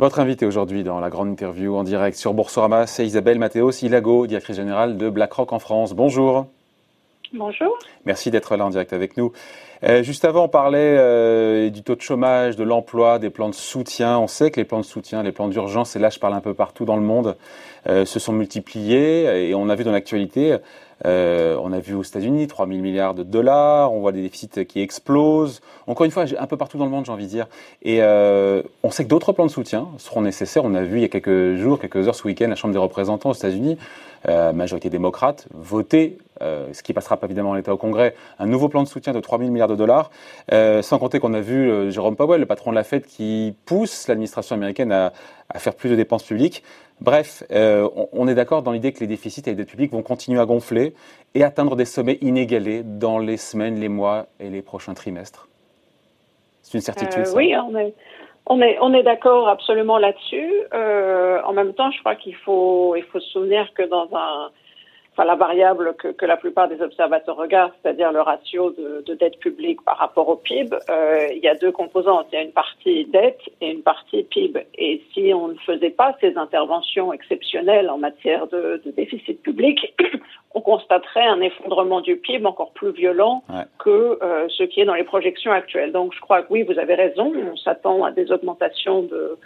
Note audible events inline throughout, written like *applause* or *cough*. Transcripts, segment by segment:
Votre invité aujourd'hui dans la grande interview en direct sur Boursorama, c'est Isabelle Mathéos Ilago, directrice générale de BlackRock en France. Bonjour. Bonjour. Merci d'être là en direct avec nous. Euh, juste avant, on parlait euh, du taux de chômage, de l'emploi, des plans de soutien. On sait que les plans de soutien, les plans d'urgence, et là je parle un peu partout dans le monde, euh, se sont multipliés et on a vu dans l'actualité on a vu aux États-Unis 3 000 milliards de dollars, on voit des déficits qui explosent. Encore une fois, un peu partout dans le monde, j'ai envie de dire. Et on sait que d'autres plans de soutien seront nécessaires. On a vu il y a quelques jours, quelques heures ce week-end, la Chambre des représentants aux États-Unis, majorité démocrate, voter, ce qui passera pas évidemment à l'État au Congrès, un nouveau plan de soutien de 3 000 milliards de dollars. Euh, sans compter qu'on a vu euh, Jérôme Powell, le patron de la Fed, qui pousse l'administration américaine à, à faire plus de dépenses publiques. Bref, euh, on, est d'accord dans l'idée que les déficits et les dettes publiques vont continuer à gonfler et atteindre des sommets inégalés dans les semaines, les mois et les prochains trimestres. C'est une certitude. Oui, on est, on est, on est d'accord absolument là-dessus. Euh, en même temps, je crois qu'il faut, il faut se souvenir que dans un enfin la variable que, que, la plupart des observateurs regardent, c'est-à-dire le ratio de, de, dette publique par rapport au PIB, euh, il y a deux composantes. Il y a une partie dette et une partie PIB. Et si on ne faisait pas ces interventions exceptionnelles en matière de, de déficit public, *clears throat* on constaterait un effondrement du PIB encore plus violent ouais. que euh, ce qui est dans les projections actuelles. Donc je crois que oui, vous avez raison, on s'attend à des augmentations de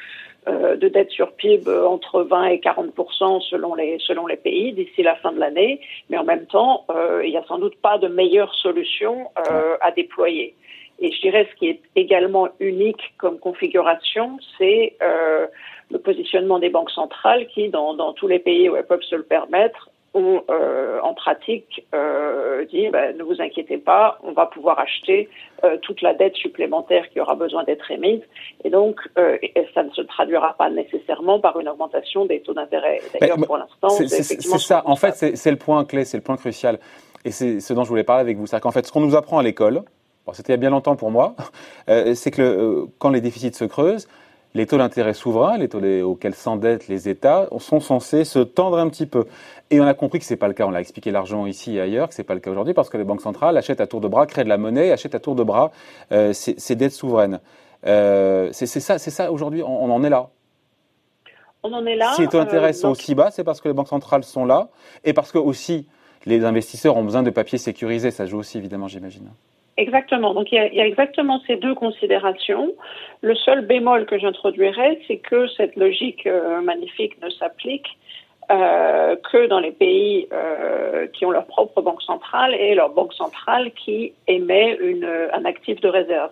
de dette sur PIB entre 20 et 40% selon les selon les pays d'ici la fin de l'année, mais en même temps, euh, il n'y a sans doute pas de meilleure solution euh, à déployer. Et je dirais ce qui est également unique comme configuration, c'est euh, le positionnement des banques centrales qui, dans, dans tous les pays où elles peuvent se le permettre, ont euh, en pratique euh, dit ben, ne vous inquiétez pas, on va pouvoir acheter euh, toute la dette supplémentaire qui aura besoin d'être émise et donc euh, ça ne se traduira pas nécessairement par une augmentation des taux d'intérêt. D'ailleurs pour l'instant c'est ça. En fait c'est le point clé, c'est le point crucial et c'est ce dont je voulais parler avec vous, c'est qu'en fait ce qu'on nous apprend à l'école, bon, c'était il y a bien longtemps pour moi, *laughs* c'est que le, quand les déficits se creusent les taux d'intérêt souverains, les taux auxquels s'endettent les États, sont censés se tendre un petit peu. Et on a compris que c'est pas le cas. On l'a expliqué largement ici et ailleurs que c'est pas le cas aujourd'hui parce que les banques centrales achètent à tour de bras, créent de la monnaie, achètent à tour de bras euh, ces, ces, dettes souveraines. Euh, c'est ça, c'est ça aujourd'hui. On, on, en est là. On en est là. Si les taux d'intérêt euh, sont donc... aussi bas, c'est parce que les banques centrales sont là et parce que aussi les investisseurs ont besoin de papiers sécurisés. Ça joue aussi évidemment, j'imagine. Exactement. Donc il y, a, il y, a, exactement ces deux considérations. Le seul bémol que j'introduirais, c'est que cette logique euh, magnifique ne s'applique euh, que dans les pays euh, qui ont leur propre banque centrale et leur banque centrale qui émet une, un actif de réserve.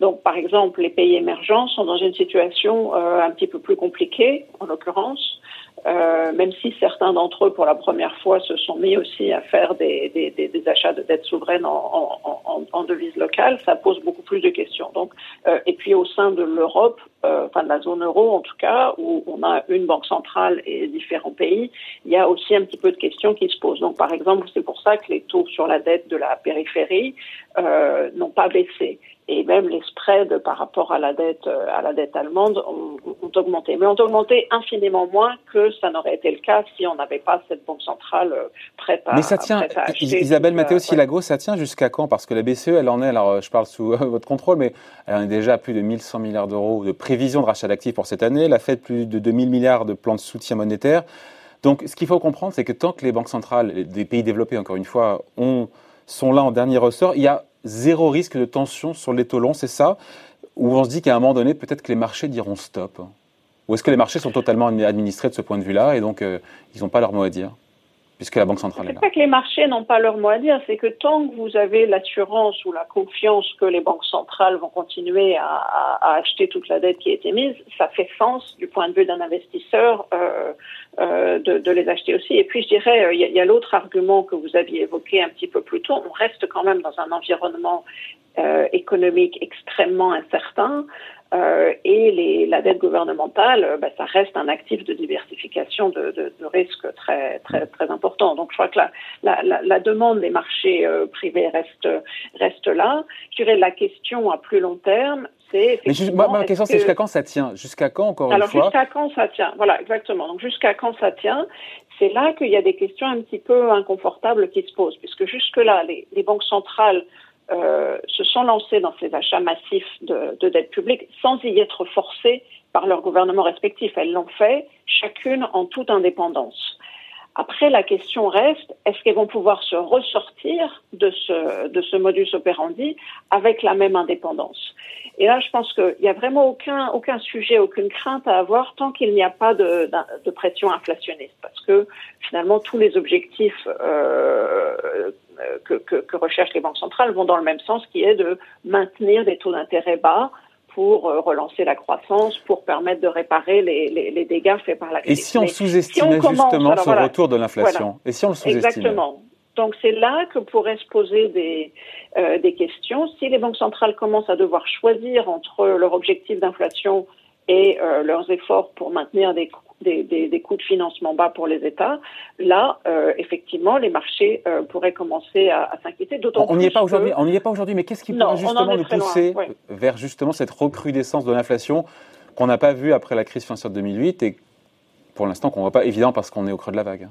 Donc, par exemple, les pays émergents sont dans une situation euh, un petit peu plus compliquée, en l'occurrence, euh, même si certains d'entre eux, pour la première fois, se sont mis aussi à faire des, des, des, achats de dettes souveraines en, en, en, en devise locale, ça pose beaucoup plus de questions. Donc, euh, et puis au sein de l'Europe, euh, enfin de la zone euro en tout cas, où on a une banque centrale et différents pays, il y a aussi un petit peu de questions qui se posent. Donc, par exemple, c'est pour ça que les taux sur la dette de la périphérie euh, n'ont pas baissé et même les spreads par rapport à la dette à la dette allemande ont, ont, augmenté, mais ont augmenté infiniment moins que ça n'aurait été le cas si on n'avait pas cette banque centrale prête à. Mais ça tient, à Isabelle Mathéo Silago, ouais. ça tient jusqu'à quand? Parce que la BCE, elle en est, alors je parle sous votre contrôle, mais elle en est déjà à plus de 1100 milliards d'euros de prévisions de rachat d'actifs pour cette année. Elle a fait plus de 2000 milliards de plans de soutien monétaire. Donc, ce qu'il faut comprendre, c'est que tant que les banques centrales des pays développés, encore une fois, ont, sont là en dernier ressort, il y a zéro risque de tension sur longs, c'est ça? Ou on se dit qu'à un moment donné, peut-être que les marchés diront stop? Ou est-ce que les marchés sont totalement administrés de ce point de vue-là et donc euh, ils n'ont pas leur mot à dire? Puisque la Banque centrale est là. C'est pas que les marchés n'ont pas leur mot à dire, c'est que tant que vous avez l'assurance ou la confiance que les banques centrales vont continuer à, à, à, acheter toute la dette qui a été mise, ça fait sens du point de vue d'un investisseur euh, euh, de, de, les acheter aussi. Et puis je dirais, il y a, l'autre argument que vous aviez évoqué un petit peu plus tôt, on reste quand même dans un environnement euh, économique extrêmement incertain. Euh, et les, la dette gouvernementale, bah, ça reste un actif de diversification de, de, de risque très, très, très important. Donc, je crois que la, la, la, la demande des marchés euh, privés reste, reste là. Je dirais la question à plus long terme, c'est. Mais juste, ma question, c'est jusqu'à quand ça tient? Jusqu'à quand, encore Alors, une fois? jusqu'à quand ça tient? Voilà, exactement. Donc, jusqu'à quand ça tient? C'est là qu'il y a des questions un petit peu inconfortables qui se posent, puisque jusque-là, les, les banques centrales se sont lancés dans ces achats massifs de, de dette publique sans y être forcés par leurs gouvernements respectifs. Elles l'ont fait chacune en toute indépendance. Après, la question reste, est-ce qu'elles vont pouvoir se ressortir de ce, de ce modus operandi avec la même indépendance? Et là, je pense qu'il n'y a vraiment aucun, aucun sujet, aucune crainte à avoir tant qu'il n'y a pas de, de, pression inflationniste. Parce que finalement, tous les objectifs euh, que, que, que recherchent les banques centrales vont dans le même sens, qui est de maintenir des taux d'intérêt bas pour euh, relancer la croissance, pour permettre de réparer les, les, les dégâts faits par la crise. Et si on sous-estimait justement ce retour de l'inflation Et si on le sous-estimait Exactement. Donc c'est là que pourraient se poser des, euh, des questions. Si les banques centrales commencent à devoir choisir entre leur objectif d'inflation et euh, leurs efforts pour maintenir des, des, des, des, coûts de financement bas pour les États, là, euh, effectivement, les marchés euh, pourraient commencer à, à s'inquiéter. D'autant on n'y est pas aujourd'hui. On n'y est pas aujourd'hui. Mais qu'est-ce qui pourrait justement nous pousser vers justement cette recrudescence de l'inflation qu'on n'a pas vue après la crise financière de 2008 et pour l'instant qu'on ne voit pas évident parce qu'on est au creux de la vague?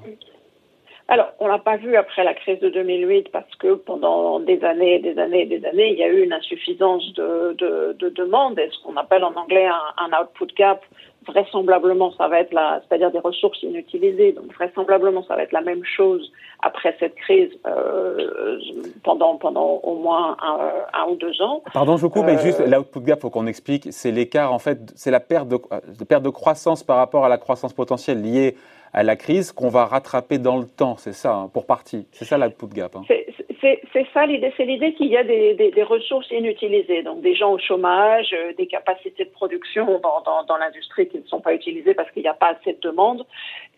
Alors, on l'a pas vu après la crise de 2008 parce que pendant des années, des années, des années, il y a eu une insuffisance de, de, de demande et ce qu'on appelle en anglais un, un output gap vraisemblablement ça va être la, c'est-à-dire des ressources inutilisées. Donc vraisemblablement ça va être la même chose après cette crise euh, pendant pendant au moins un, ou deux ans. Pardon, je vous coupe, mais juste euh, l'output gap, faut qu'on explique. C'est l'écart en fait, c'est la perte de, de, perte de croissance par rapport à la croissance potentielle liée à la crise qu'on va rattraper dans le temps. C'est ça, hein, pour partie. C'est ça l'output gap. Hein c'est ça l'idée. C'est l'idée qu'il y a des, des, des, ressources inutilisées, donc des gens au chômage, euh, des capacités de production dans, dans, dans l'industrie qui ne sont pas utilisées parce qu'il n'y a pas assez de demande.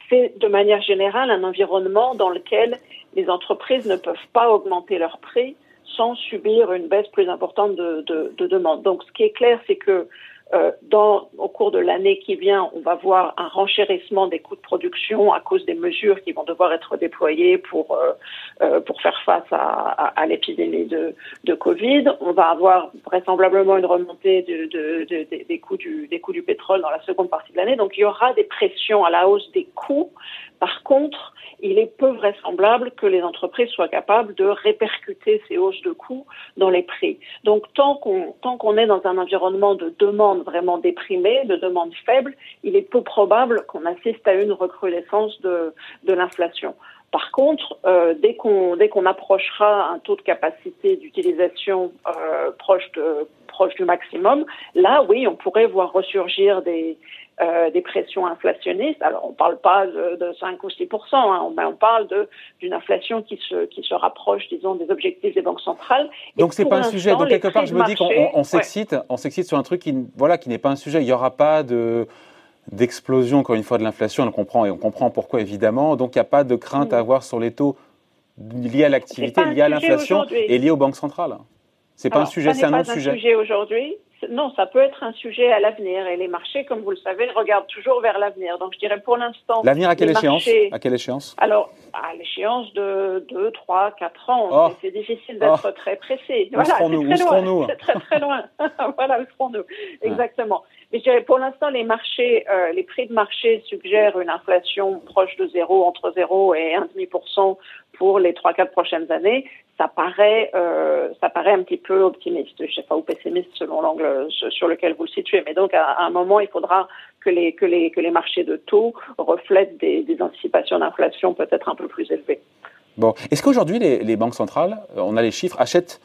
C'est de manière générale un environnement dans lequel les entreprises ne peuvent pas augmenter leurs prix sans subir une baisse plus importante de, de, de demande. Donc, ce qui est clair, c'est que euh, dans, au cours de l'année qui vient, on va voir un renchérissement des coûts de production à cause des mesures qui vont devoir être déployées pour euh, euh pour faire face à, à, à l'épidémie de, de Covid. On va avoir vraisemblablement une remontée de, de, de, des coûts du des coûts du pétrole dans la seconde partie de l'année. Donc il y aura des pressions à la hausse des coûts. Par contre, il est peu vraisemblable que les entreprises soient capables de répercuter ces hausses de coûts dans les prix. Donc tant qu'on tant qu'on est dans un environnement de demande vraiment déprimée, de demande faible, il est peu probable qu'on assiste à une recrudescence de, de l'inflation. Par contre, euh, dès qu'on dès qu'on approchera un taux de capacité d'utilisation euh, proche de proche du maximum, là oui, on pourrait voir ressurgir des euh, des pressions inflationnistes. Alors, on ne parle pas de, de, 5 ou 6 hein, mais on parle d'une inflation qui se, qui se rapproche, disons, des objectifs des banques centrales. Donc, c'est pas un sujet. Donc, quelque part, je me dis qu'on on, s'excite, on s'excite sur un truc qui, voilà, qui n'est pas un sujet. Il n'y aura pas de d'explosion, encore une fois, de l'inflation. On comprend et on comprend pourquoi, évidemment. Donc, il n'y a pas de crainte à mm. avoir sur les taux liés à l'activité, liés à l'inflation et liés aux banques centrales. C'est pas un sujet, c'est un non-sujet. sujet aujourd'hui non, ça peut être un sujet à l'avenir et les marchés, comme vous le savez, regardent toujours vers l'avenir. Donc je dirais pour l'instant. L'avenir à quelle échéance? À quelle échéance? Alors à l'échéance de 2, 3, 4 ans. Oh. C'est difficile d'être oh. très pressé. Voilà, c'est? très, loin. C'est très très loin. *laughs* voilà, où serons-nous? Exactement. Mais je dirais pour l'instant, les marchés, euh, les prix de marché suggèrent une inflation proche de zéro, entre 0 et 1,5% pour les 3-4 prochaines années ça paraît, euh, ça paraît un petit peu optimiste, je sais pas, ou pessimiste selon l'angle sur lequel vous le situez. Mais donc, à, un moment, il faudra que les, que les, que les marchés de taux reflètent des, anticipations d'inflation peut-être un peu plus élevées. Bon, est-ce qu'aujourd'hui les, banques centrales, on a les chiffres, achètent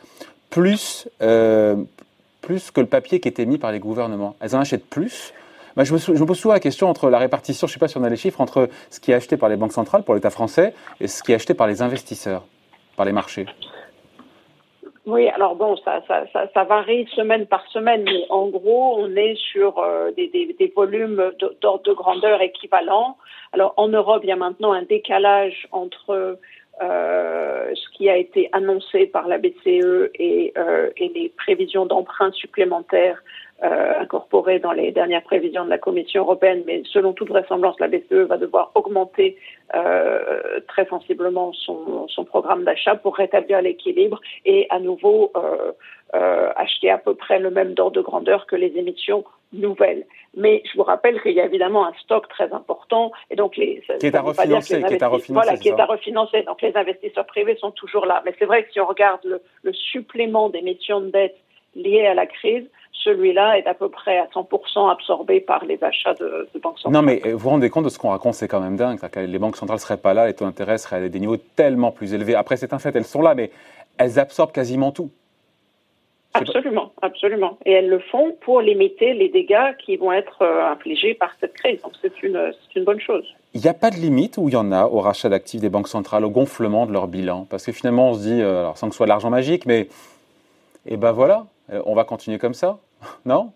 plus, euh, plus que le papier qui était mis par les gouvernements? Elles en achètent plus? Bah, je, me, pose souvent la question entre la répartition, je ne sais pas si on a les chiffres, entre ce qui est acheté par les banques centrales pour l'État français et ce qui est acheté par les investisseurs par les marchés oui, alors bon, ça, varie semaine par semaine, mais en gros, on est sur euh, des, des, volumes d'ordre de grandeur équivalent. Alors en Europe, il y a maintenant un décalage entre euh, ce qui a été annoncé par la BCE et, euh, et les prévisions d'emprunt supplémentaires euh, incorporées dans les dernières prévisions de la Commission européenne, mais selon toute vraisemblance, la BCE va devoir augmenter euh, très sensiblement son, son programme d'achat pour rétablir l'équilibre et à nouveau euh, acheter à peu près le même ordre de grandeur que les émissions nouvelle. Mais je vous rappelle qu'il y a évidemment un stock très important et donc les qui est à refinancer, qui est à refinancer, voilà, qui est à refinancer. Donc les investisseurs privés sont toujours là. Mais c'est vrai que si on regarde le, le supplément d'émissions de dette liées à la crise, celui-là est à peu près à 100% absorbé par les achats de, de, banques centrales. Non, mais vous vous rendez compte de ce qu'on raconte, c'est quand même dingue. Les banques centrales ne seraient pas là, les taux d'intérêt seraient à des niveaux tellement plus élevés. Après, c'est un fait, elles sont là, mais elles absorbent quasiment tout. Absolument, absolument. Et elles le font pour limiter les dégâts qui vont être euh, infligés par cette crise. Donc c'est une, une bonne chose. Il n'y a pas de limite où il y en a au rachat d'actifs des banques centrales, au gonflement de leur bilan? Parce que finalement, on se dit, euh, alors sans que ce soit de l'argent magique, mais eh ben voilà, euh, on va continuer comme ça, *laughs* non?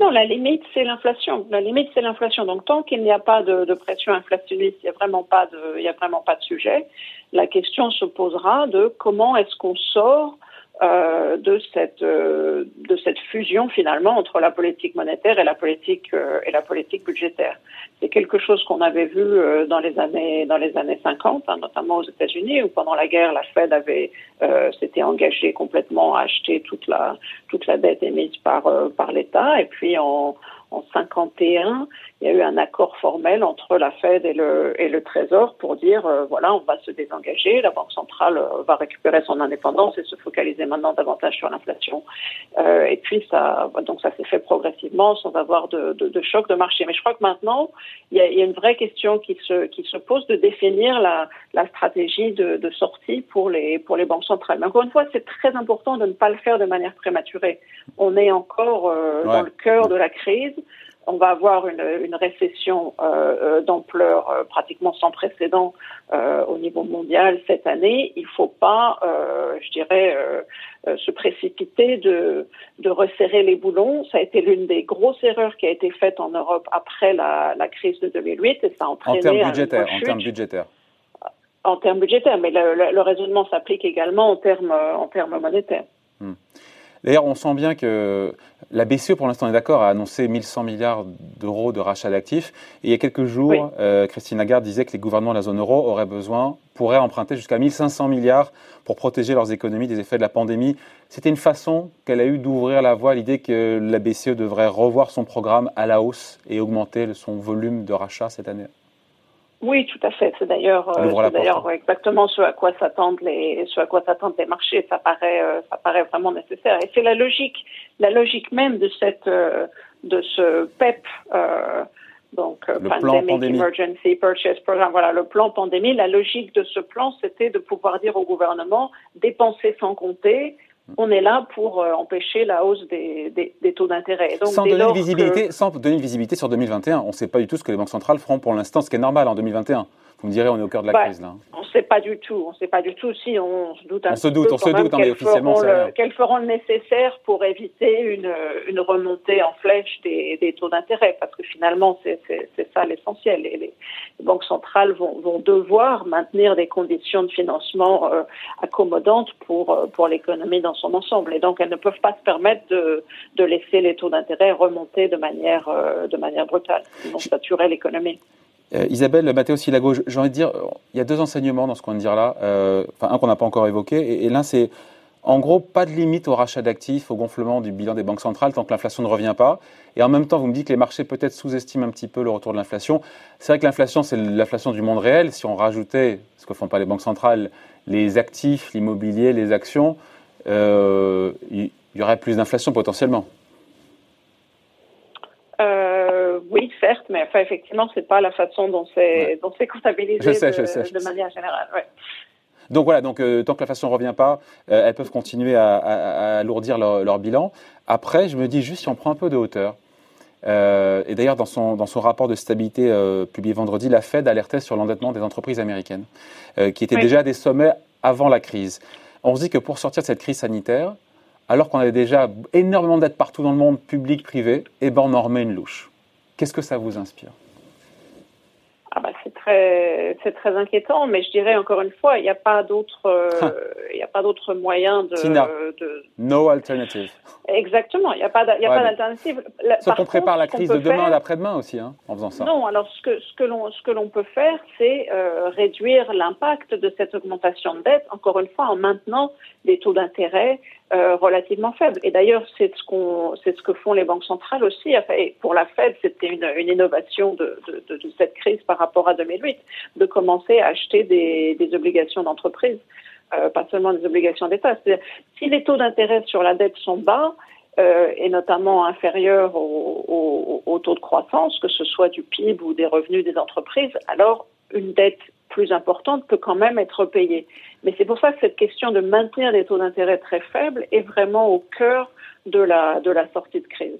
Non, la limite, c'est l'inflation. La limite, c'est l'inflation. Donc, tant qu'il n'y a pas de, de pression inflationniste, il n'y a vraiment pas de, il y a vraiment pas de sujet. La question se posera de comment est-ce qu'on sort euh, de cette euh, de cette fusion finalement entre la politique monétaire et la politique euh, et la politique budgétaire. C'est quelque chose qu'on avait vu euh, dans les années dans les années 50, hein, notamment aux États-Unis, où pendant la guerre la Fed avait s'était engagée complètement à acheter toute la toute la dette émise par par l'État, et puis en en 51, il y a eu un accord formel entre la Fed et le, et le Trésor pour dire euh, voilà, on va se désengager, la Banque centrale euh, va récupérer son indépendance et se focaliser maintenant davantage sur l'inflation. Euh, et puis ça, donc ça s'est fait progressivement sans avoir de, de, de, choc de marché. Mais je crois que maintenant, il y a, il y a une vraie question qui se, qui se pose de définir la, la stratégie de, de sortie pour les, pour les banques centrales. Mais encore une fois, c'est très important de ne pas le faire de manière prématurée. On est encore euh, dans le cœur de la crise on va avoir une, une récession euh, euh d'ampleur euh, pratiquement sans précédent euh, au niveau mondial cette année. Il ne faut pas, je dirais, se précipiter de, de resserrer les boulons. Ça a été l'une des grosses erreurs qui a été faite en Europe après la, la crise de 2008 et ça a entraîné en termes budgétaires. En termes budgétaires. En termes budgétaires, mais le, le, le raisonnement s'applique également en termes en termes monétaires. Hmm. D'ailleurs, on sent bien que la BCE, pour l'instant, est d'accord, a annoncé 1100 milliards d'euros de rachat d'actifs. Et il y a quelques jours, euh, Christine Lagarde disait que les gouvernements de la zone euro auraient besoin, pourraient emprunter jusqu'à 1500 milliards pour protéger leurs économies des effets de la pandémie. C'était une façon qu'elle a eue d'ouvrir la voie à l'idée que la BCE devrait revoir son programme à la hausse et augmenter son volume de rachat cette année. Oui, tout à fait. C'est d'ailleurs, euh, d'ailleurs exactement ce à quoi s'attendent les, ce à quoi s'attendent les marchés. Ça paraît, euh, ça paraît vraiment nécessaire. Et c'est la logique, la logique même de cette, euh, de ce PEP. donc, Pandemic Emergency Purchase Program. Voilà, le plan pandémie. La logique de ce plan, c'était de pouvoir dire au gouvernement dépenser sans compter, on est là pour euh, empêcher la hausse des, taux d'intérêt. Sans, donner visibilité, sans donner une visibilité sur 2021, on ne sait pas du tout ce que les banques centrales feront pour l'instant, ce qui est normal en 2021. Vous me direz, on est au cœur de la crise là. On ne sait pas du tout. On ne sait pas du tout si on se doute un on se doute, on se doute, officiellement, Qu'elles feront le nécessaire pour éviter une, une remontée en flèche des, des taux d'intérêt, parce que finalement, c'est ça l'essentiel. Et les, banques centrales vont, vont, devoir maintenir des conditions de financement euh, accommodantes pour, euh, pour l'économie dans son ensemble. Et donc, elles ne peuvent pas se permettre de, de laisser les taux d'intérêt remonter de manière, euh, de manière brutale, sinon saturer l'économie. Euh, Isabelle Mathéo Silago, j'ai envie de dire, il y a deux enseignements dans ce qu'on vient de dire là. Euh, enfin, un qu'on n'a pas encore évoqué, et, l'un c'est, en gros, pas de limite au rachat d'actifs, au gonflement du bilan des banques centrales tant que l'inflation ne revient pas. Et en même temps, vous me dites que les marchés peut-être sous-estiment un petit peu le retour de l'inflation. C'est vrai que l'inflation, c'est l'inflation du monde réel. Si on rajoutait, ce que font pas les banques centrales, les actifs, l'immobilier, les actions, euh, il y aurait plus d'inflation potentiellement. Euh, oui, certes, mais enfin, effectivement, c'est pas la façon dont c'est ouais. comptabilisé de, manière générale. Ouais. Donc voilà, donc euh, tant que l'inflation ne revient pas, euh, elles peuvent continuer à, à, alourdir leur, leur, bilan. Après, je me dis juste si on prend un peu de hauteur. Euh, et d'ailleurs, dans son, dans son rapport de stabilité publié vendredi, la Fed alertait sur l'endettement des entreprises américaines, qui étaient déjà à des sommets avant la crise. On se dit que pour sortir de cette crise sanitaire, alors qu'on avait déjà énormément d'aides partout dans le monde, public, privé, et eh ben on en remet une louche. Qu'est-ce que ça vous inspire? Ah bah c'est très c'est très inquiétant, mais je dirais encore une fois, il n'y a pas d'autre euh, *laughs* il a pas d'autre moyen de, de, no alternative. Exactement, il n'y a pas il a pas d'alternative. Sauf qu'on prépare la crise de demain et d'après-demain aussi, hein, en faisant ça. Non, alors ce que ce que l'on ce que l'on peut faire, c'est euh, réduire l'impact de cette augmentation de dette. Encore une fois, en maintenant des taux d'intérêt euh, relativement faible. Et d'ailleurs, c'est ce qu'on, c'est ce que font les banques centrales aussi. Et pour la Fed, c'était une, une innovation de, de, de, cette crise par rapport à 2008, de commencer à acheter des, des obligations d'entreprise, euh, pas seulement des obligations d'État. Si les taux d'intérêt sur la dette sont bas, euh, et notamment inférieurs au, au, au, taux de croissance, que ce soit du PIB ou des revenus des entreprises, alors une dette plus importante peut quand même être payée. Mais c'est pour ça que cette question de maintenir des taux d'intérêt très faibles est vraiment au cœur de la, de la sortie de crise.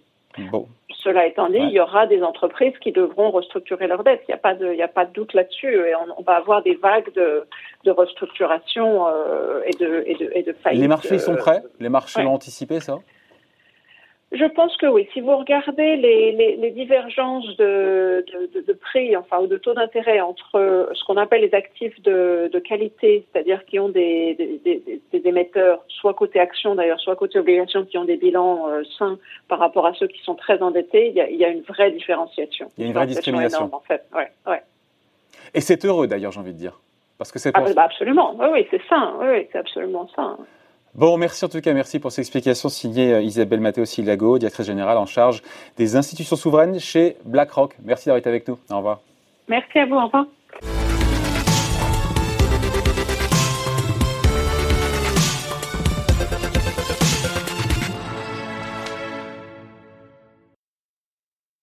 Bon. Cela étant dit, il y aura des entreprises qui devront restructurer leurs dettes. Il n'y a, pas de, il a pas de doute là-dessus. Et on, va avoir des vagues de, de restructuration euh, et, de, et, de, et de faillite. Les marchés sont prêts? Les marchés l'ont anticipé, ça? Je pense que oui. Si vous regardez les, les, les divergences de, de, de, prix, enfin, ou de taux d'intérêt entre ce qu'on appelle les actifs de, de qualité, c'est-à-dire qui ont des, des, des, émetteurs, soit côté action d'ailleurs, soit côté obligation, qui ont des bilans euh, sains par rapport à ceux qui sont très endettés, il y a, il y a une vraie différenciation. Il y a une vraie discrimination. en fait. ouais, ouais. Et c'est heureux d'ailleurs, j'ai envie de dire. Parce que c'est ah, bah, absolument, oui, oui c'est sain, oui, oui c'est absolument sain. Bon, merci en tout cas, merci pour ces explications signées euh, Isabelle Matteo Silago, directrice générale en charge des institutions souveraines chez BlackRock. Merci d'avoir été avec nous. Au revoir. Merci à vous, au revoir.